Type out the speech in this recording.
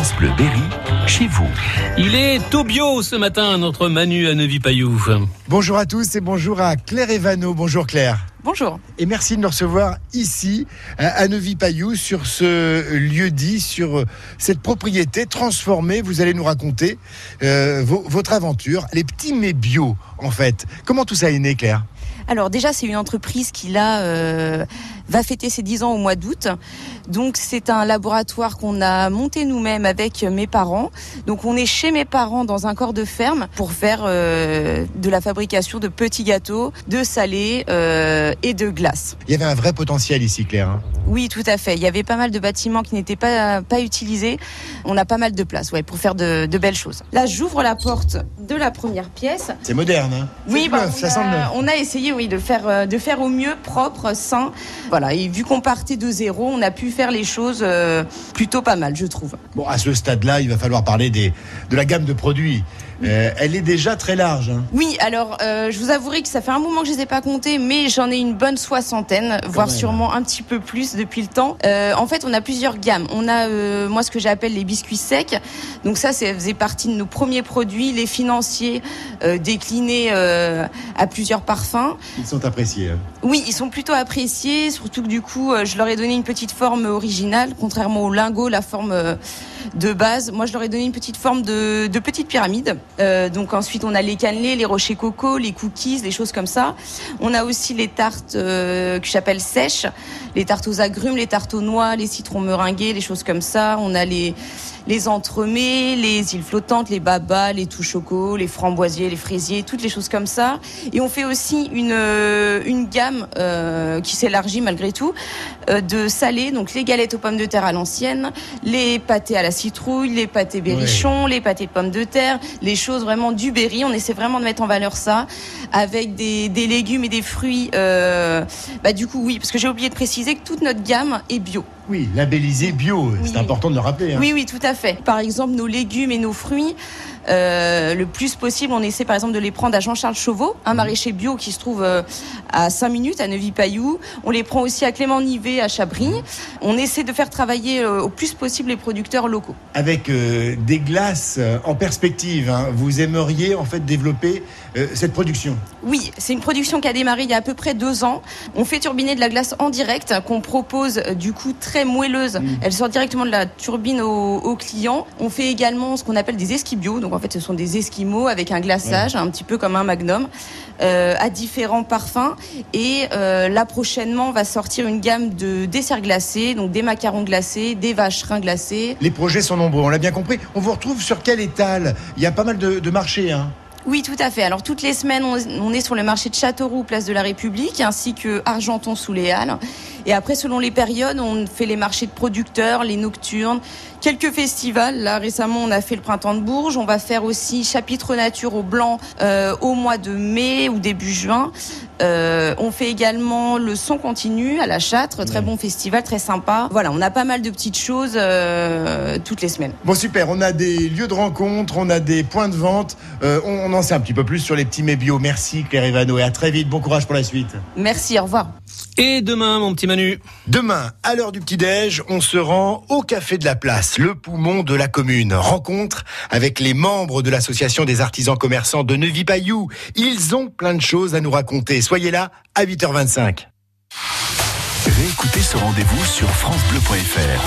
France Bleu Berry, chez vous. Il est tout bio ce matin, notre Manu à Neuvy-Payou. Bonjour à tous et bonjour à Claire Evano. Bonjour Claire. Bonjour. Et merci de nous recevoir ici, à Neuvy-Payou, sur ce lieu dit, sur cette propriété transformée. Vous allez nous raconter euh, vo- votre aventure, les petits mets bio, en fait. Comment tout ça est né, Claire? Alors déjà, c'est une entreprise qui là euh, va fêter ses 10 ans au mois d'août. Donc c'est un laboratoire qu'on a monté nous-mêmes avec mes parents. Donc on est chez mes parents dans un corps de ferme pour faire euh, de la fabrication de petits gâteaux, de salés euh, et de glace. Il y avait un vrai potentiel ici, Claire. hein. Oui, tout à fait. Il y avait pas mal de bâtiments qui n'étaient pas pas utilisés. On a pas mal de place, ouais, pour faire de, de belles choses. Là, j'ouvre la porte de la première pièce. C'est moderne, hein Oui, bah, neuf, on, ça sent a, on a essayé, oui, de faire euh, de faire au mieux, propre, sain. Voilà. Et vu qu'on partait de zéro, on a pu faire les choses euh, plutôt pas mal, je trouve. Bon, à ce stade-là, il va falloir parler des, de la gamme de produits. Euh, elle est déjà très large. hein. Oui, alors euh, je vous avouerai que ça fait un moment que je les ai pas comptés, mais j'en ai une bonne soixantaine, voire même. sûrement un petit peu plus depuis le temps. Euh, en fait, on a plusieurs gammes. On a moi ce que j'appelle les biscuits secs. Donc ça, ça faisait partie de nos premiers produits, les financiers déclinés à plusieurs parfums. Ils sont appréciés. hein. Oui, ils sont plutôt appréciés, surtout du coup, euh, je leur ai donné une petite forme originale, contrairement au lingot, la forme euh, de base. Moi, je leur ai donné une petite forme de, petite pyramide. Euh, donc ensuite, on a les cannelés, les rochers coco, les cookies, des choses comme ça. On a aussi les tartes euh, que j'appelle sèches, les tartes aux agrumes, les tartes aux noix, les citrons meringués, les choses comme ça. On a les les entremets, les îles flottantes, les babas, les tout choco, les framboisiers, les fraisiers, toutes les choses comme ça. Et on fait aussi une, euh, une gamme euh, qui s'élargit malgré tout euh, de salés, donc les galettes aux pommes de terre à l'ancienne, les pâtés à la citrouille, les pâtés berrichons, les pâtés de pommes de terre, les choses vraiment du Berry. On essaie vraiment de mettre en valeur ça avec des, des légumes et des fruits. euh, bah, du coup, oui, parce que j'ai oublié de préciser que toute notre gamme est bio. Oui, labellisé bio. C'est important de le rappeler. hein. Oui, oui, tout à fait. Par exemple, nos légumes et nos fruits, euh, le plus possible, on essaie par exemple de les prendre à Jean-Charles Chauveau, un maraîcher bio qui se trouve euh, à 5 minutes à Neuvy-Payou. On les prend aussi à Clément-Nivet, à Chabry. On essaie de faire travailler euh, au plus possible les producteurs locaux. Avec des glaces en perspective, hein, vous aimeriez en fait développer cette production? Oui, c'est une production qui a démarré il y a à peu près deux ans. On fait turbiner de la glace en direct, qu'on propose du coup très moelleuse. Elle sort directement de la turbine aux, aux clients. On fait également ce qu'on appelle des esquibios. Donc en fait, ce sont des esquimaux avec un glaçage, un petit peu comme un magnum, euh, à différents parfums. Et euh, là prochainement, on va sortir une gamme de desserts glacés, donc des macarons glacés, des vacherins glacés. Les projets sont nombreux, on l'a bien compris. On vous retrouve sur quel étal? Il y a pas mal de, de marchés. Hein. Oui, tout à fait. Alors toutes les semaines, on est sur le marché de Châteauroux, place de la République, ainsi que Argenton sous les Halles. Et après, selon les périodes, on fait les marchés de producteurs, les nocturnes, quelques festivals. Là, récemment, on a fait le printemps de Bourges. On va faire aussi chapitre nature au blanc euh, au mois de mai ou début juin. Euh, on fait également le son continu à la Châtre, très bon festival, très sympa. Voilà, on a pas mal de petites choses euh, toutes les semaines. Bon super, on a des lieux de rencontre, on a des points de vente. Euh, on, on en sait un petit peu plus sur les petits mets bio. Merci Claire Evano et à très vite. Bon courage pour la suite. Merci, au revoir. Et demain, mon petit Manu. Demain, à l'heure du petit-déj, on se rend au Café de la Place, le poumon de la commune. Rencontre avec les membres de l'association des artisans commerçants de Neuvy-Payou. Ils ont plein de choses à nous raconter. Soyez là à 8h25. Réécoutez ce rendez-vous sur FranceBleu.fr.